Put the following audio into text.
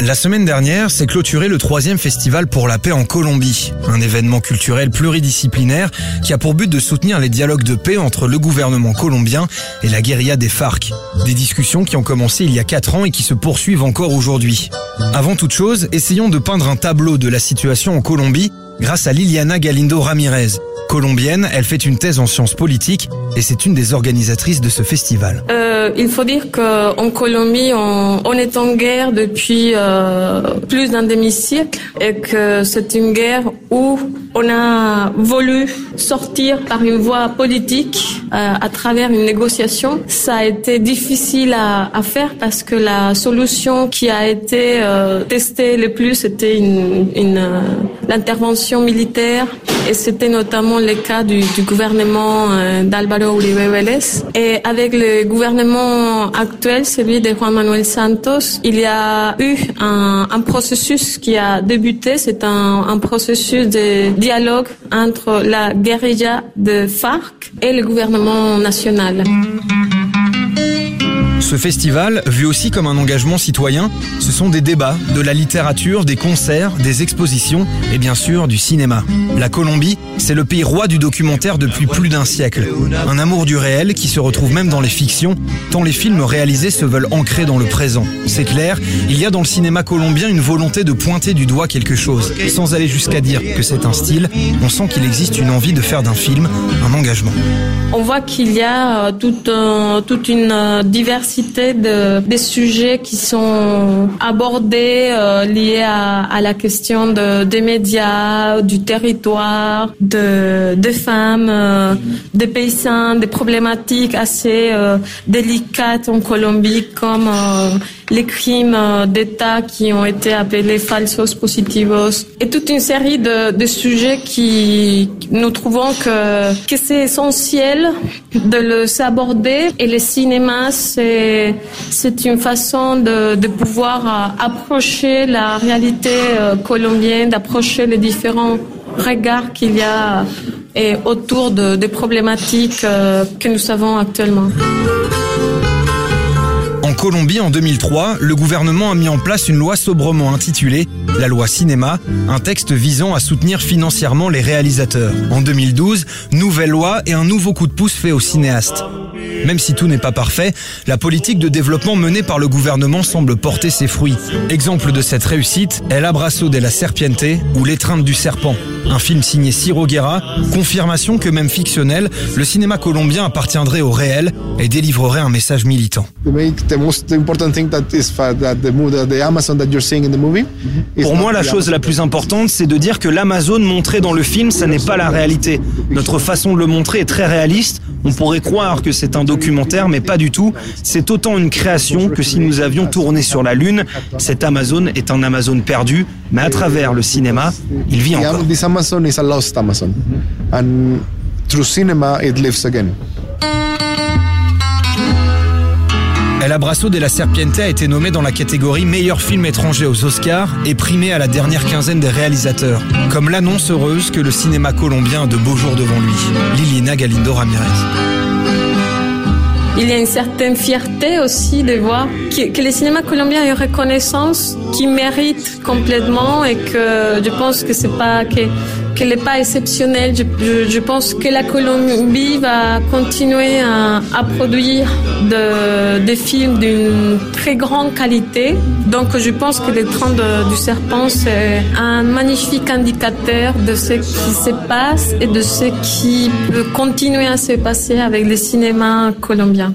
La semaine dernière s'est clôturé le troisième festival pour la paix en Colombie, un événement culturel pluridisciplinaire qui a pour but de soutenir les dialogues de paix entre le gouvernement colombien et la guérilla des FARC. Des discussions qui ont commencé il y a quatre ans et qui se poursuivent encore aujourd'hui. Avant toute chose, essayons de peindre un tableau de la situation en Colombie grâce à Liliana Galindo Ramirez. Colombienne, elle fait une thèse en sciences politiques et c'est une des organisatrices de ce festival. Euh, il faut dire qu'en Colombie, on, est en guerre depuis euh, plus d'un demi-siècle et que c'est une guerre où on a voulu sortir par une voie politique euh, à travers une négociation. Ça a été difficile à, à, faire parce que la solution qui a été euh, testée le plus, c'était une, une euh, l'intervention militaire et c'était notamment le cas du, du gouvernement euh, d'Alvaro Uribe Vélez. Et avec le gouvernement actuel, celui de Juan Manuel Santos, il y a eu un, un processus qui a débuté. C'est un, un, processus de dialogue entre la guérilla de FARC et le gouvernement national. Ce festival, vu aussi comme un engagement citoyen, ce sont des débats, de la littérature, des concerts, des expositions et bien sûr du cinéma. La Colombie, c'est le pays roi du documentaire depuis plus d'un siècle. Un amour du réel qui se retrouve même dans les fictions, tant les films réalisés se veulent ancrer dans le présent. C'est clair, il y a dans le cinéma colombien une volonté de pointer du doigt quelque chose, sans aller jusqu'à dire que c'est un style, on sent qu'il existe une envie de faire d'un film un engagement. On voit qu'il y a toute, euh, toute une diversité de, des sujets qui sont abordés euh, liés à, la question de, des médias, du territoire, de, des femmes, euh, des paysans, des problématiques assez euh, délicates en Colombie comme les crimes d'État qui ont été appelés falsos positivos et toute une série de, sujets qui nous trouvons que, que c'est essentiel de le s'aborder. Et le cinéma c'est c'est une façon de, pouvoir approcher la réalité colombienne, d'approcher les différents regards qu'il y a et autour de, des problématiques que nous savons actuellement. En Colombie, en 2003, le gouvernement a mis en place une loi sobrement intitulée la loi cinéma, un texte visant à soutenir financièrement les réalisateurs. En 2012, nouvelle loi et un nouveau coup de pouce fait aux cinéastes. Même si tout n'est pas parfait, la politique de développement menée par le gouvernement semble porter ses fruits. Exemple de cette réussite, El Abrazo de la Serpiente ou L'étreinte du serpent, un film signé Ciro Guerra, confirmation que même fictionnel, le cinéma colombien appartiendrait au réel et délivrerait un message militant. Pour moi, la chose la plus importante, c'est de dire que l'Amazon montrée dans le film, ça n'est pas la réalité. Notre façon de le montrer est très réaliste. On pourrait croire que c'est un documentaire, mais pas du tout. C'est autant une création que si nous avions tourné sur la Lune. Cet Amazon est un Amazon perdu, mais à travers le cinéma, il vit encore. This Amazon is a lost Amazon. And through cinema, it lives again. El Abrazo de la Serpiente a été nommé dans la catégorie meilleur film étranger aux Oscars et primé à la dernière quinzaine des réalisateurs. Comme l'annonce heureuse que le cinéma colombien a de beaux jours devant lui. Liliana Galindo Ramirez. Il y a une certaine fierté aussi de voir que, que le cinéma colombien ait une reconnaissance qui mérite complètement et que je pense que c'est pas que qu'elle n'est pas exceptionnelle. Je, pense que la Colombie va continuer à, produire de, des films d'une très grande qualité. Donc je pense que le train du serpent, c'est un magnifique indicateur de ce qui se passe et de ce qui peut continuer à se passer avec le cinéma colombien.